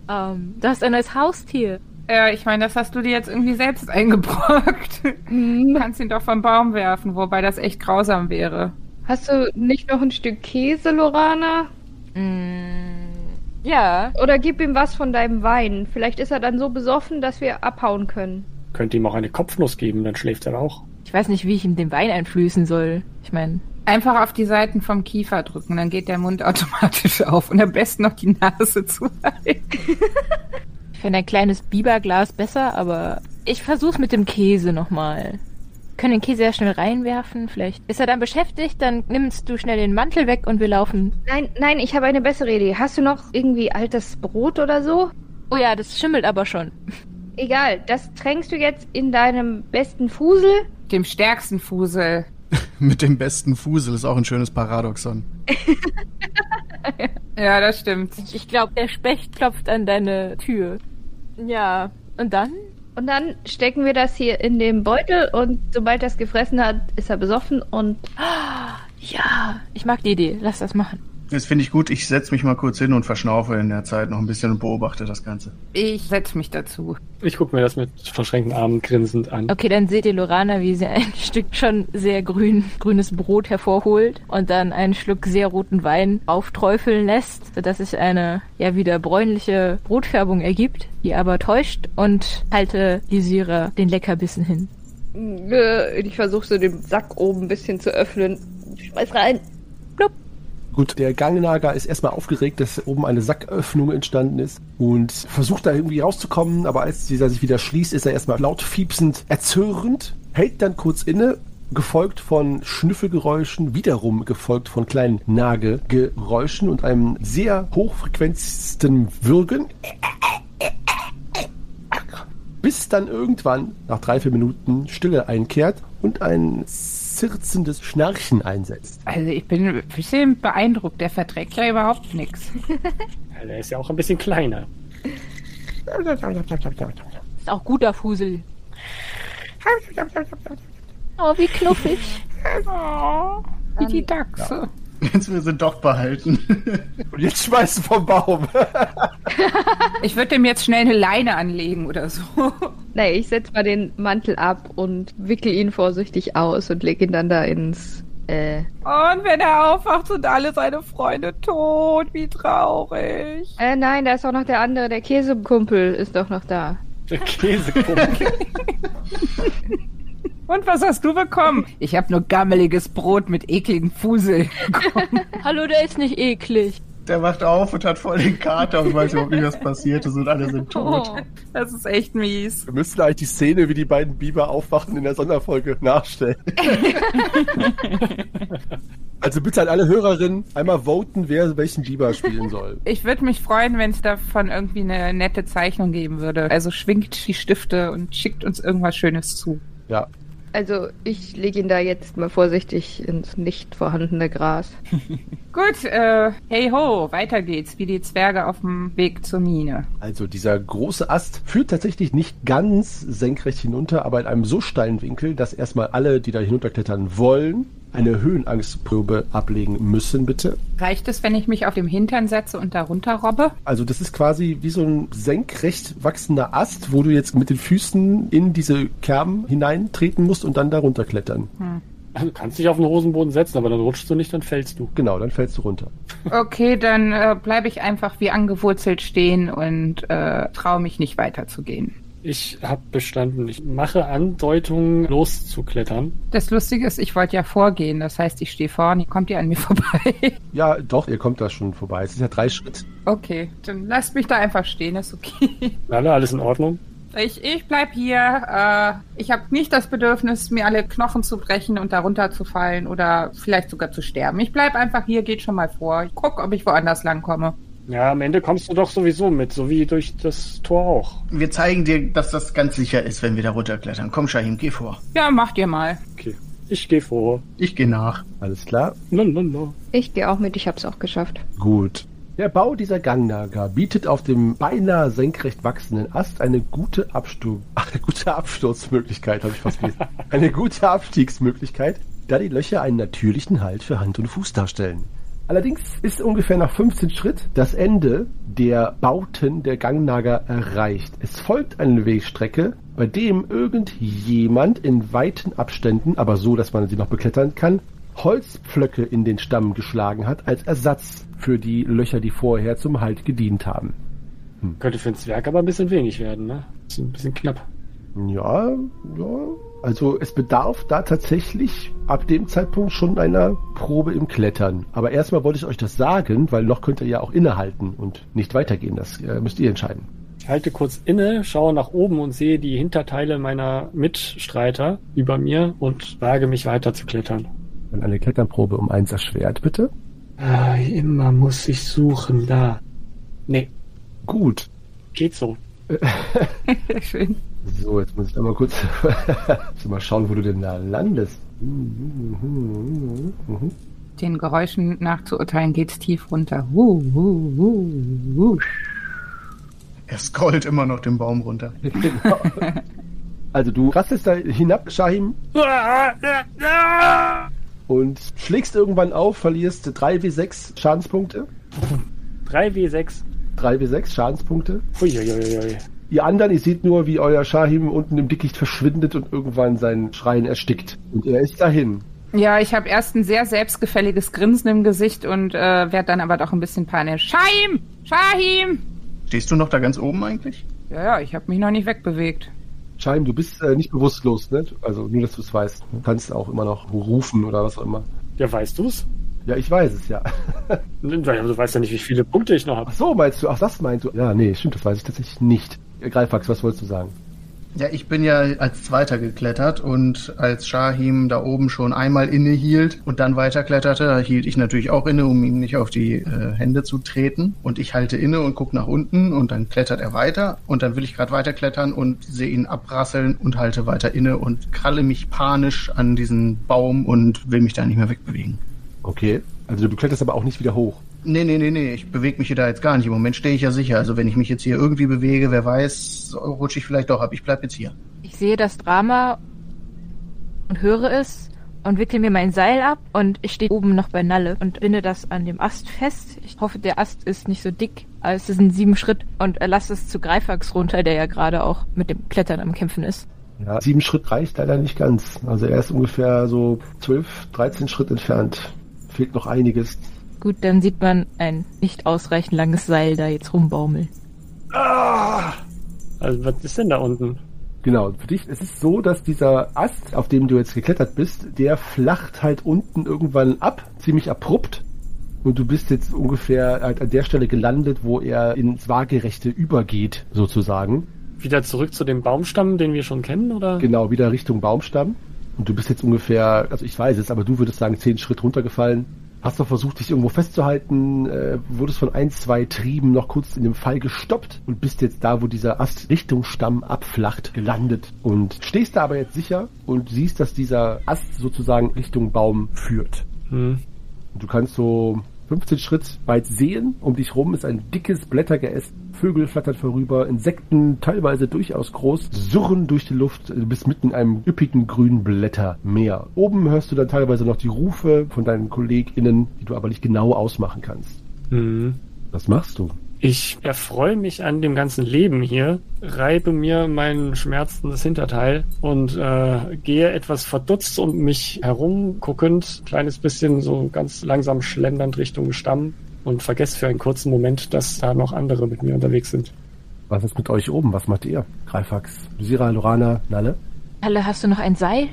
Ähm, du hast ein neues Haustier. Ja, ich meine, das hast du dir jetzt irgendwie selbst eingebrockt. Du kannst ihn doch vom Baum werfen, wobei das echt grausam wäre. Hast du nicht noch ein Stück Käse, Lorana? Mm, ja. Oder gib ihm was von deinem Wein. Vielleicht ist er dann so besoffen, dass wir abhauen können. Könnte ihm auch eine Kopfnuss geben, dann schläft er auch. Ich weiß nicht, wie ich ihm den Wein einflößen soll. Ich meine, Einfach auf die Seiten vom Kiefer drücken, dann geht der Mund automatisch auf und am besten noch die Nase zuhalten. ich fände ein kleines Biberglas besser, aber ich versuch's mit dem Käse nochmal. Können den Käse ja schnell reinwerfen. Vielleicht ist er dann beschäftigt, dann nimmst du schnell den Mantel weg und wir laufen. Nein, nein, ich habe eine bessere Idee. Hast du noch irgendwie altes Brot oder so? Oh ja, das schimmelt aber schon. Egal, das tränkst du jetzt in deinem besten Fusel. Dem stärksten Fusel. Mit dem besten Fusel ist auch ein schönes Paradoxon. Ja, das stimmt. Ich glaube, der Specht klopft an deine Tür. Ja, und dann? Und dann stecken wir das hier in den Beutel und sobald er es gefressen hat, ist er besoffen und Ja, ich mag die Idee. Lass das machen. Das finde ich gut. Ich setze mich mal kurz hin und verschnaufe in der Zeit noch ein bisschen und beobachte das Ganze. Ich setz mich dazu. Ich gucke mir das mit verschränkten Armen grinsend an. Okay, dann seht ihr Lorana, wie sie ein Stück schon sehr grün, grünes Brot hervorholt und dann einen Schluck sehr roten Wein aufträufeln lässt, sodass sich eine ja wieder bräunliche Brotfärbung ergibt, die aber täuscht und halte Lysira den Leckerbissen hin. äh, ich versuche so den Sack oben ein bisschen zu öffnen. Schmeiß rein. Gut, der Gangnager ist erstmal aufgeregt, dass oben eine Sacköffnung entstanden ist und versucht da irgendwie rauszukommen, aber als dieser sich wieder schließt, ist er erstmal laut fiepsend erzürnt, hält dann kurz inne, gefolgt von Schnüffelgeräuschen, wiederum gefolgt von kleinen Nagegeräuschen und einem sehr hochfrequenzten Würgen. Bis dann irgendwann, nach drei, vier Minuten, Stille einkehrt und ein zirzendes Schnarchen einsetzt. Also ich bin ein bisschen beeindruckt. Der verträgt ja überhaupt nichts. Ja, Der ist ja auch ein bisschen kleiner. Ist auch guter Fusel. Oh, wie knuffig. Wie die Dachse. Jetzt wir sind doch behalten. Und jetzt schmeißen vom Baum. Ich würde dem jetzt schnell eine Leine anlegen oder so. Nee, ich setz mal den Mantel ab und wickel ihn vorsichtig aus und leg ihn dann da ins. Äh. Und wenn er aufwacht, sind alle seine Freunde tot. Wie traurig. Äh, nein, da ist auch noch der andere, der Käsekumpel ist doch noch da. Der Käsekumpel. Und was hast du bekommen? Ich habe nur gammeliges Brot mit ekligen Fusel bekommen. Hallo, der ist nicht eklig. Der wacht auf und hat voll den Kater und weiß überhaupt nicht, was passiert ist und alle sind tot. Oh, das ist echt mies. Wir müssten eigentlich die Szene, wie die beiden Biber aufwachen, in der Sonderfolge nachstellen. also bitte an alle Hörerinnen einmal voten, wer welchen Biber spielen soll. Ich würde mich freuen, wenn es davon irgendwie eine nette Zeichnung geben würde. Also schwingt die Stifte und schickt uns irgendwas Schönes zu. Ja, Also ich lege ihn da jetzt mal vorsichtig ins nicht vorhandene Gras. Gut, äh, hey ho, weiter geht's, wie die Zwerge auf dem Weg zur Mine. also dieser große Ast führt tatsächlich nicht ganz senkrecht hinunter, aber in einem so steilen Winkel, dass erstmal alle, die da hinunterklettern wollen, eine Höhenangstprobe ablegen müssen, bitte. Reicht es, wenn ich mich auf dem Hintern setze und darunter robbe? Also das ist quasi wie so ein senkrecht wachsender Ast, wo du jetzt mit den Füßen in diese Kerben hineintreten musst und dann darunter klettern. Also, du kannst dich auf den Hosenboden setzen, aber dann rutschst du nicht, dann fällst du. Genau, dann fällst du runter. Okay, dann äh, bleibe ich einfach wie angewurzelt stehen und äh, traue mich nicht weiterzugehen. Ich habe bestanden. Ich mache Andeutungen, loszuklettern. Das Lustige ist, ich wollte ja vorgehen, das heißt, ich stehe vorne, kommt ihr an mir vorbei? Ja, doch, ihr kommt da schon vorbei. Es ist ja drei Schritt. Okay, dann lasst mich da einfach stehen, ist okay. Alle, alles in Ordnung? Ich, ich bleib hier. Äh, ich habe nicht das Bedürfnis, mir alle Knochen zu brechen und darunter zu fallen oder vielleicht sogar zu sterben. Ich bleib einfach hier, geht schon mal vor. Ich guck, ob ich woanders langkomme. Ja, am Ende kommst du doch sowieso mit, so wie durch das Tor auch. Wir zeigen dir, dass das ganz sicher ist, wenn wir da runterklettern. Komm, Shahim, geh vor. Ja, macht ihr mal. Okay. Ich gehe vor. Ich gehe nach. Alles klar? Lalala. Ich gehe auch mit, ich hab's auch geschafft. Gut. Der Bau dieser Gangnager bietet auf dem beinahe senkrecht wachsenden Ast eine gute, Abstu eine gute Absturzmöglichkeit, habe ich fast gelesen. Eine gute Abstiegsmöglichkeit, da die Löcher einen natürlichen Halt für Hand und Fuß darstellen. Allerdings ist ungefähr nach 15 Schritt das Ende der Bauten der Gangnager erreicht. Es folgt eine Wegstrecke, bei dem irgendjemand in weiten Abständen, aber so, dass man sie noch beklettern kann, Holzpflöcke in den Stamm geschlagen hat, als Ersatz für die Löcher, die vorher zum Halt gedient haben. Könnte für einen Zwerg aber ein bisschen wenig werden, ne? Ist ein bisschen knapp. Ja, ja. Also es bedarf da tatsächlich ab dem Zeitpunkt schon einer Probe im Klettern. Aber erstmal wollte ich euch das sagen, weil noch könnt ihr ja auch innehalten und nicht weitergehen. Das äh, müsst ihr entscheiden. Ich halte kurz inne, schaue nach oben und sehe die Hinterteile meiner Mitstreiter über mir und wage mich weiter zu klettern. Dann eine Kletternprobe um eins erschwert, bitte. Ah, immer muss ich suchen, da. Nee, Gut. geht so. Schön. So, jetzt muss ich einmal kurz mal schauen, wo du denn da landest. Den Geräuschen nachzuurteilen geht's tief runter. Er scrollt immer noch den Baum runter. Genau. Also du rastest da hinab, Shahim, und schlägst irgendwann auf, verlierst 3w6 Schadenspunkte. 3W6. 3w6 Schadenspunkte. Uiuiuiui. Ihr anderen, ihr seht nur, wie euer Shahim unten im Dickicht verschwindet und irgendwann sein Schreien erstickt. Und er ist dahin. Ja, ich habe erst ein sehr selbstgefälliges Grinsen im Gesicht und äh, werde dann aber doch ein bisschen panisch. Shahim! Shahim! Stehst du noch da ganz oben eigentlich? Ja, ja, ich habe mich noch nicht wegbewegt. Shahim, du bist äh, nicht bewusstlos, ne? Also nur, dass du es weißt. Du kannst auch immer noch rufen oder was auch immer. Ja, weißt du's? Ja, ich weiß es, ja. Du weißt ja nicht, wie viele Punkte ich noch Ach habe. so, meinst du? Ach, das meinst du? Ja, nee, stimmt, das weiß ich tatsächlich nicht. Greifax, was wolltest du sagen? Ja, ich bin ja als Zweiter geklettert und als Shahim da oben schon einmal innehielt und dann weiterkletterte, da hielt ich natürlich auch inne, um ihm nicht auf die äh, Hände zu treten. Und ich halte inne und gucke nach unten und dann klettert er weiter und dann will ich gerade weiterklettern und sehe ihn abrasseln und halte weiter inne und kralle mich panisch an diesen Baum und will mich da nicht mehr wegbewegen. Okay. Also du kletterst aber auch nicht wieder hoch. Nee, nee, nee, nee, ich bewege mich hier da jetzt gar nicht. Im Moment stehe ich ja sicher. Also wenn ich mich jetzt hier irgendwie bewege, wer weiß, rutsche ich vielleicht doch ab. Ich bleib jetzt hier. Ich sehe das Drama und höre es und wickle mir mein Seil ab und ich stehe oben noch bei Nalle und binde das an dem Ast fest. Ich hoffe, der Ast ist nicht so dick, aber es sind sieben Schritt und er lasse es zu Greifax runter, der ja gerade auch mit dem Klettern am Kämpfen ist. Ja, sieben Schritt reicht leider nicht ganz. Also er ist ungefähr so 12, 13 Schritt entfernt. Fehlt noch einiges. Gut, dann sieht man ein nicht ausreichend langes Seil da jetzt rumbaumeln. Also, was ist denn da unten? Genau, für dich, es ist so, dass dieser Ast, auf dem du jetzt geklettert bist, der flacht halt unten irgendwann ab, ziemlich abrupt. und du bist jetzt ungefähr halt an der Stelle gelandet, wo er ins Waagerechte übergeht, sozusagen. Wieder zurück zu dem Baumstamm, den wir schon kennen, oder? Genau, wieder Richtung Baumstamm. Und du bist jetzt ungefähr, also ich weiß es, aber du würdest sagen, zehn Schritt runtergefallen. Hast noch versucht, dich irgendwo festzuhalten, äh, wurdest von ein, zwei Trieben noch kurz in dem Fall gestoppt und bist jetzt da, wo dieser Ast Richtung Stamm abflacht, gelandet. Und stehst da aber jetzt sicher und siehst, dass dieser Ast sozusagen Richtung Baum führt. Hm. Und du kannst so 15 Schritt weit sehen. Um dich rum ist ein dickes Blättergeäst. Vögel flattern vorüber, Insekten, teilweise durchaus groß, surren durch die Luft. Du bist mitten in einem üppigen grünen Blättermeer. Oben hörst du dann teilweise noch die Rufe von deinen KollegInnen, die du aber nicht genau ausmachen kannst. Hm. Was machst du? Ich erfreue mich an dem ganzen Leben hier, reibe mir mein schmerzendes Hinterteil und äh, gehe etwas verdutzt um mich herum, guckend, kleines bisschen so ganz langsam schlendernd Richtung Stamm und vergesse für einen kurzen Moment, dass da noch andere mit mir unterwegs sind. Was ist mit euch oben? Was macht ihr? Greifax, Sira, Lorana, Nalle? Halle, hast du noch ein Seil?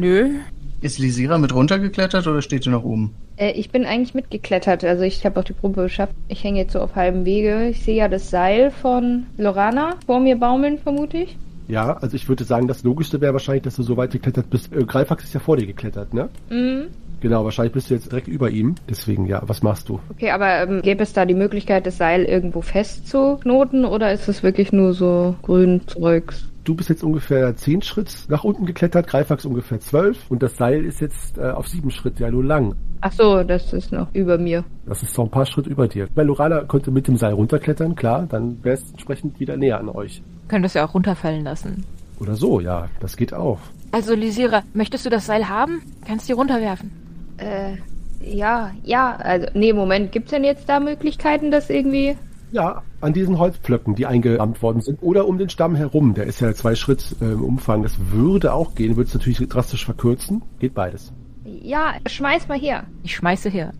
Nö. Ist Lisira mit runtergeklettert oder steht sie noch oben? Äh, ich bin eigentlich mitgeklettert. Also ich habe auch die Probe geschafft. Ich hänge jetzt so auf halbem Wege. Ich sehe ja das Seil von Lorana vor mir baumeln, vermute ich. Ja, also ich würde sagen, das Logischste wäre wahrscheinlich, dass du so weit geklettert bist. Äh, Greifax ist ja vor dir geklettert, ne? Mhm. Genau, wahrscheinlich bist du jetzt direkt über ihm. Deswegen, ja, was machst du? Okay, aber ähm, gäbe es da die Möglichkeit, das Seil irgendwo festzuknoten oder ist es wirklich nur so grün Zeugs? Du bist jetzt ungefähr zehn Schritt nach unten geklettert, Greifax ungefähr zwölf und das Seil ist jetzt äh, auf sieben Schritt ja nur lang. Ach so, das ist noch über mir. Das ist so ein paar Schritt über dir. Weil Lorana konnte mit dem Seil runterklettern, klar, dann wäre es entsprechend wieder näher an euch. Können das ja auch runterfallen lassen. Oder so, ja, das geht auch. Also, Lisira, möchtest du das Seil haben? Kannst du runterwerfen. Äh, ja, ja, also, nee, Moment, gibt's denn jetzt da Möglichkeiten, das irgendwie... Ja, an diesen Holzpflöcken, die eingerammt worden sind. Oder um den Stamm herum, der ist ja zwei Schritt äh, im Umfang. Das würde auch gehen, würde es natürlich drastisch verkürzen. Geht beides. Ja, schmeiß mal hier. Ich schmeiße her.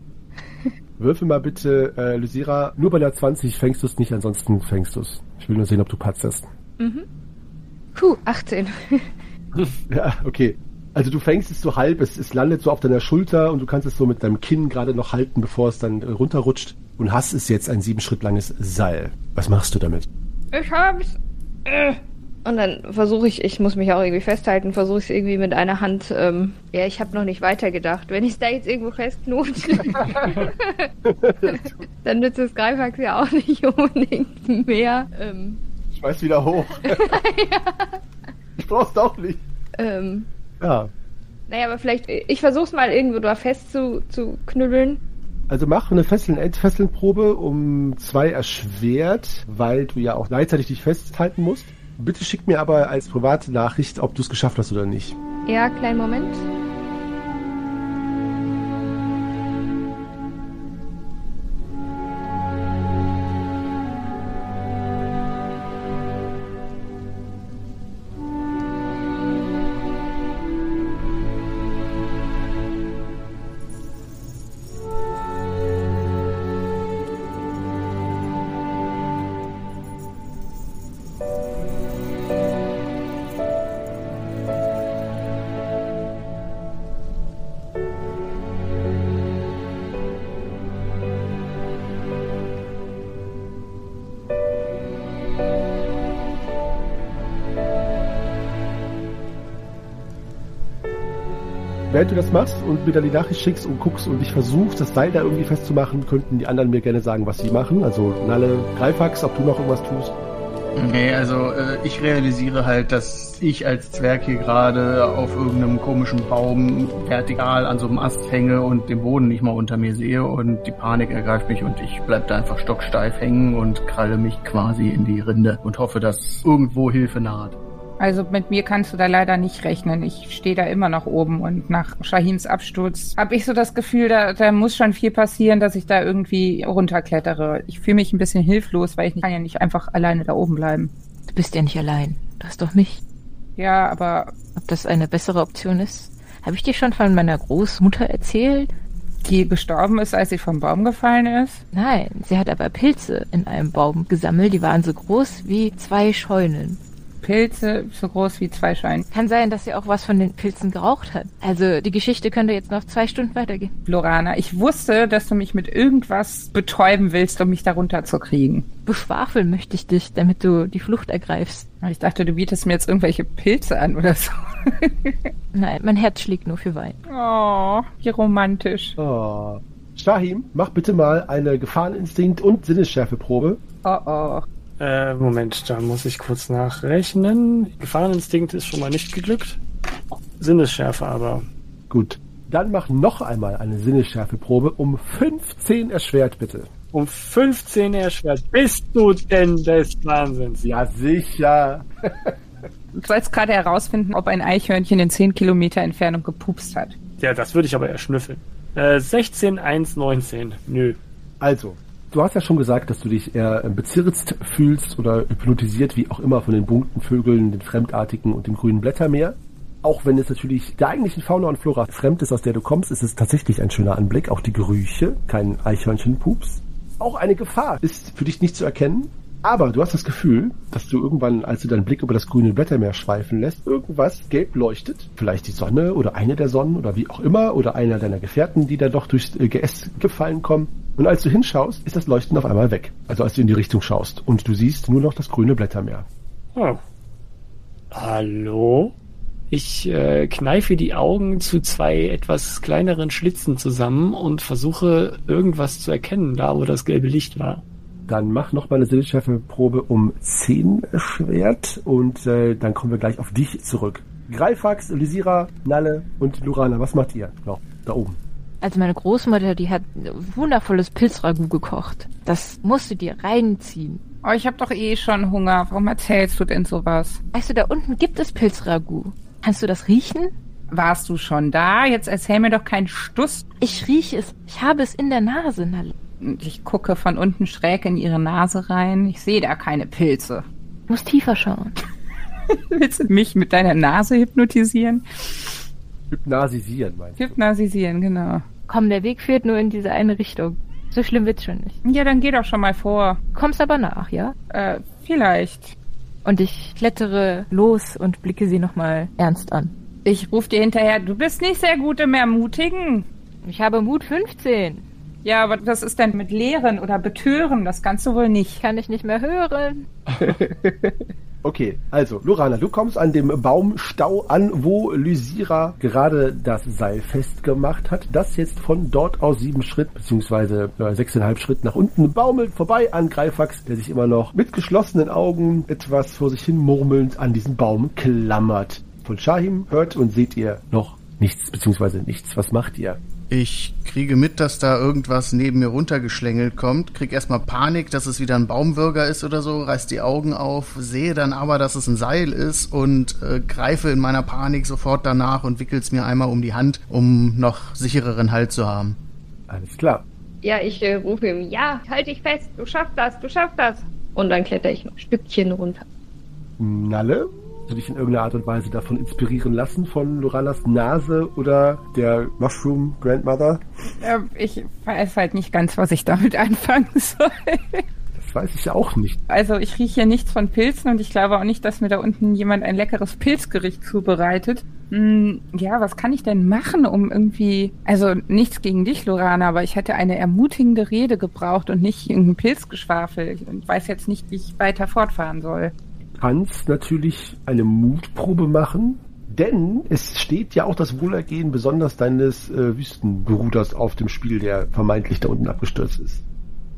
Würfel mal bitte, äh, Lysira, nur bei der 20 fängst du es nicht, ansonsten fängst du es. Ich will nur sehen, ob du patzest. Puh, 18. Ja, okay. Also du fängst es so halb, es, es landet so auf deiner Schulter und du kannst es so mit deinem Kinn gerade noch halten, bevor es dann äh, runterrutscht. Und hast es jetzt ein sieben Schritt langes Seil. Was machst du damit? Ich hab's. Äh. Und dann versuche ich, ich muss mich auch irgendwie festhalten, versuche ich es irgendwie mit einer Hand. Ähm, ja, ich habe noch nicht weitergedacht. Wenn ich es da jetzt irgendwo festknote, dann nützt das Greifax ja auch nicht unbedingt mehr. Ähm, Schmeiß wieder hoch. Ich brauch's auch nicht. ähm, Ja. naja, aber vielleicht, ich versuche es mal irgendwo da fest zu, zu knüppeln. Also mach eine Fesseln Entfesseln-Probe um zwei erschwert, weil du ja auch gleichzeitig dich festhalten musst. Bitte schick mir aber als private Nachricht, ob du es geschafft hast oder nicht. Ja, kleinen Moment. Während du das machst und mir dann die Nachricht schickst und guckst und dich versuchst, das Seil da irgendwie festzumachen, könnten die anderen mir gerne sagen, was sie machen. Also Nalle, Greifax, ob du noch irgendwas tust. Nee, also äh, ich realisiere halt, dass ich als Zwerg hier gerade auf irgendeinem komischen Baum vertikal an so einem Ast hänge und den Boden nicht mal unter mir sehe und die Panik ergreift mich und ich bleib da einfach stocksteif hängen und kralle mich quasi in die Rinde und hoffe, dass irgendwo Hilfe naht. Also mit mir kannst du da leider nicht rechnen. Ich stehe da immer noch oben und nach Shahins Absturz habe ich so das Gefühl, da, da muss schon viel passieren, dass ich da irgendwie runterklettere. Ich fühle mich ein bisschen hilflos, weil ich kann ja nicht einfach alleine da oben bleiben. Du bist ja nicht allein. Du hast doch mich. Ja, aber Ob das eine bessere Option ist? Habe ich dir schon von meiner Großmutter erzählt? die gestorben ist, als sie vom Baum gefallen ist. Nein, sie hat aber Pilze in einem Baum gesammelt, die waren so groß wie zwei Scheunen. Pilze so groß wie zwei Scheine. Kann sein, dass sie auch was von den Pilzen geraucht hat. Also die Geschichte könnte jetzt noch zwei Stunden weitergehen. Lorana, ich wusste, dass du mich mit irgendwas betäuben willst, um mich darunter zu kriegen. Beschwafeln möchte ich dich, damit du die Flucht ergreifst. Ich dachte, du bietest mir jetzt irgendwelche Pilze an oder so. Nein, mein Herz schlägt nur für Wein. Oh, wie romantisch. Oh. Shahim, mach bitte mal eine Gefahreninstinkt- und Sinnesschärfeprobe. Oh oh. Äh, Moment, da muss ich kurz nachrechnen. Gefahreninstinkt ist schon mal nicht geglückt. Sinnesschärfe aber. Gut. Dann mach noch einmal eine Sinnesschärfeprobe um 15 erschwert, bitte. Um 15 erschwert. Bist du denn des Wahnsinns? Ja, sicher. Du sollst gerade herausfinden, ob ein Eichhörnchen in 10 Kilometer Entfernung gepupst hat. Ja, das würde ich aber erschnüffeln. Äh, 16, 1, 19. Nö. Also, du hast ja schon gesagt, dass du dich eher bezirzt fühlst oder hypnotisiert, wie auch immer, von den bunten Vögeln, den Fremdartigen und dem grünen Blättermeer. Auch wenn es natürlich der eigentlichen Fauna und Flora fremd ist, aus der du kommst, ist es tatsächlich ein schöner Anblick. Auch die Gerüche, kein Eichhörnchenpups. Auch eine Gefahr ist für dich nicht zu erkennen. Aber du hast das Gefühl, dass du irgendwann, als du deinen Blick über das grüne Blättermeer schweifen lässt, irgendwas gelb leuchtet. Vielleicht die Sonne oder eine der Sonnen oder wie auch immer oder einer deiner Gefährten, die da doch durchs äh, Geäst gefallen kommen. Und als du hinschaust, ist das Leuchten auf einmal weg. Also als du in die Richtung schaust und du siehst nur noch das grüne Blättermeer. Oh. Hallo? Ich äh, kneife die Augen zu zwei etwas kleineren Schlitzen zusammen und versuche irgendwas zu erkennen, da wo das gelbe Licht war. Dann mach noch mal eine Sinnesschärfeprobe um 10 erschwert und äh, dann kommen wir gleich auf dich zurück. Greifax, Lysira, Nalle und Lurana, was macht ihr noch da oben? Also meine Großmutter, die hat wundervolles Pilzragout gekocht. Das musst du dir reinziehen. Oh, ich hab doch eh schon Hunger. Warum erzählst du denn sowas? Weißt du, da unten gibt es Pilzragout. Kannst du das riechen? Warst du schon da? Jetzt erzähl mir doch keinen Stuss. Ich rieche es. Ich habe es in der Nase. Und Ich gucke von unten schräg in ihre Nase rein. Ich sehe da keine Pilze. Du musst tiefer schauen. Willst du mich mit deiner Nase hypnotisieren? Hypnasisieren, meinst du? Hypnotisieren, genau. Komm, der Weg führt nur in diese eine Richtung. So schlimm wird's schon nicht. Ja, dann geh doch schon mal vor. Kommst aber nach, ja? Äh, vielleicht. Und ich klettere los und blicke sie nochmal ernst an. Ich ruf dir hinterher, du bist nicht sehr gut im Ermutigen. Ich habe Mut 15. Ja, aber was ist denn mit Lehren oder Betören? Das kannst du wohl nicht. Kann ich nicht mehr hören. Okay, also, Lorana, du kommst an dem Baumstau an, wo Lysira gerade das Seil festgemacht hat, das jetzt von dort aus sieben Schritt, beziehungsweise äh, sechseinhalb Schritt nach unten baumelt vorbei an Greifax, der sich immer noch mit geschlossenen Augen etwas vor sich hin murmelnd an diesen Baum klammert. Von Shahim hört und seht ihr noch nichts, beziehungsweise nichts. Was macht ihr? Ich kriege mit, dass da irgendwas neben mir runtergeschlängelt kommt, krieg erstmal Panik, dass es wieder ein Baumwürger ist oder so, reiß die Augen auf, sehe dann aber, dass es ein Seil ist und äh, greife in meiner Panik sofort danach und wickel's mir einmal um die Hand, um noch sichereren Halt zu haben. Alles klar. Ja, ich äh, rufe ihm, ja, halt dich fest, du schaffst das, du schaffst das. Und dann kletter ich noch ein Stückchen runter. Nalle? Hast du dich in irgendeiner Art und Weise davon inspirieren lassen, von Loranas Nase oder der Mushroom Grandmother? Äh, ich weiß halt nicht ganz, was ich damit anfangen soll. Das weiß ich auch nicht. Also ich rieche hier nichts von Pilzen und ich glaube auch nicht, dass mir da unten jemand ein leckeres Pilzgericht zubereitet. Hm, ja, was kann ich denn machen, um irgendwie... Also nichts gegen dich, Lorana, aber ich hätte eine ermutigende Rede gebraucht und nicht irgendein Pilzgeschwafel. Ich weiß jetzt nicht, wie ich weiter fortfahren soll. Kannst natürlich eine Mutprobe machen, denn es steht ja auch das Wohlergehen besonders deines äh, Wüstenbruders auf dem Spiel, der vermeintlich da unten abgestürzt ist.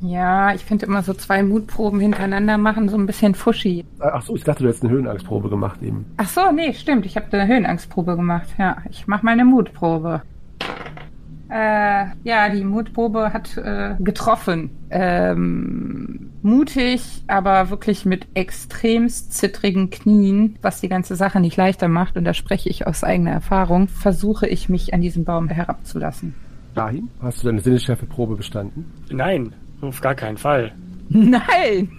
Ja, ich finde immer so zwei Mutproben hintereinander machen so ein bisschen fushy. Ach so, ich dachte, du hättest eine Höhenangstprobe gemacht eben. Ach so, nee, stimmt. Ich habe eine Höhenangstprobe gemacht. Ja, ich mache meine Mutprobe. Äh, ja, die Mutprobe hat äh, getroffen. Ähm, mutig, aber wirklich mit extremst zittrigen Knien, was die ganze Sache nicht leichter macht, und da spreche ich aus eigener Erfahrung, versuche ich mich an diesem Baum herabzulassen. Dahin, hast du deine Sinnesschärfeprobe bestanden? Nein, auf gar keinen Fall. Nein!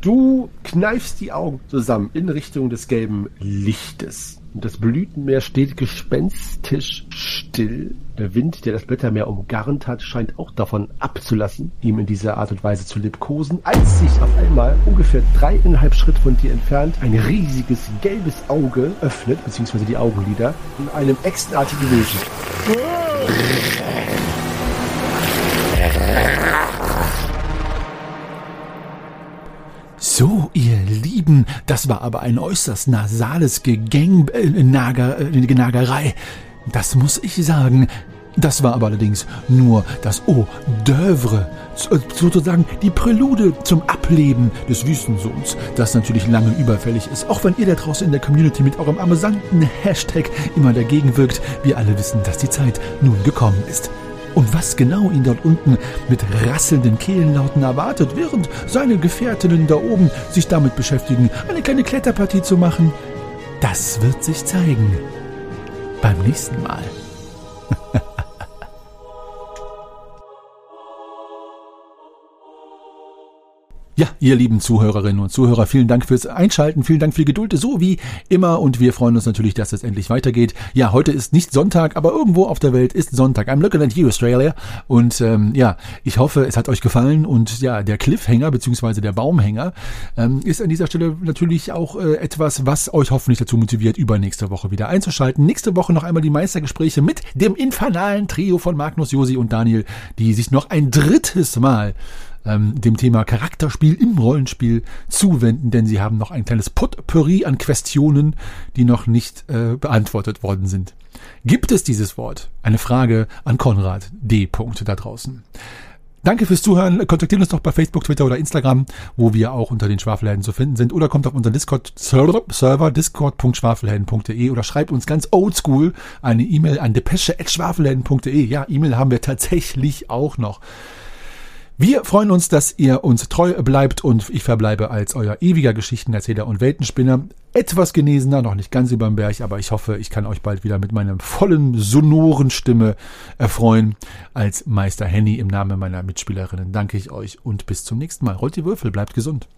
Du kneifst die Augen zusammen in Richtung des gelben Lichtes. Das Blütenmeer steht gespenstisch still. Der Wind, der das Blättermeer umgarnt hat, scheint auch davon abzulassen, ihm in dieser Art und Weise zu liebkosen, als sich auf einmal ungefähr dreieinhalb Schritt von dir entfernt ein riesiges gelbes Auge öffnet, beziehungsweise die Augenlider, in einem echsenartigen Wesen. So, ihr Lieben, das war aber ein äußerst nasales Gegäng, äh, Nager, äh, Genagerei. Das muss ich sagen. Das war aber allerdings nur das Eau d'oeuvre, äh, sozusagen die Prälude zum Ableben des Wüstensohns, das natürlich lange überfällig ist, auch wenn ihr da draußen in der Community mit eurem amüsanten Hashtag immer dagegen wirkt. Wir alle wissen, dass die Zeit nun gekommen ist. Und was genau ihn dort unten mit rasselnden Kehlenlauten erwartet, während seine Gefährtinnen da oben sich damit beschäftigen, eine kleine Kletterpartie zu machen, das wird sich zeigen. Beim nächsten Mal. Ja, ihr lieben Zuhörerinnen und Zuhörer, vielen Dank fürs Einschalten, vielen Dank für die Geduld, so wie immer und wir freuen uns natürlich, dass es endlich weitergeht. Ja, heute ist nicht Sonntag, aber irgendwo auf der Welt ist Sonntag. I'm looking at you, Australia. Und ähm, ja, ich hoffe, es hat euch gefallen und ja, der Cliffhanger beziehungsweise der Baumhänger ähm, ist an dieser Stelle natürlich auch äh, etwas, was euch hoffentlich dazu motiviert, übernächste Woche wieder einzuschalten. Nächste Woche noch einmal die Meistergespräche mit dem infernalen Trio von Magnus, Josi und Daniel, die sich noch ein drittes Mal ähm, dem Thema Charakterspiel im Rollenspiel zuwenden, denn sie haben noch ein kleines Potpourri an Questionen, die noch nicht äh, beantwortet worden sind. Gibt es dieses Wort? Eine Frage an Konrad D. da draußen. Danke fürs Zuhören. Kontaktiert uns doch bei Facebook, Twitter oder Instagram, wo wir auch unter den Schwafelhelden zu finden sind. Oder kommt auf unseren Discord-Server, discord.schwafelhelden.de oder schreibt uns ganz oldschool eine E-Mail an depesche.schwafelhelden.de. Ja, E-Mail haben wir tatsächlich auch noch. Wir freuen uns, dass ihr uns treu bleibt und ich verbleibe als euer ewiger Geschichtenerzähler und Weltenspinner. Etwas genesener, noch nicht ganz überm Berg, aber ich hoffe, ich kann euch bald wieder mit meiner vollen, sonoren Stimme erfreuen. Als Meister Henny im Namen meiner Mitspielerinnen danke ich euch und bis zum nächsten Mal. Rollt die Würfel, bleibt gesund.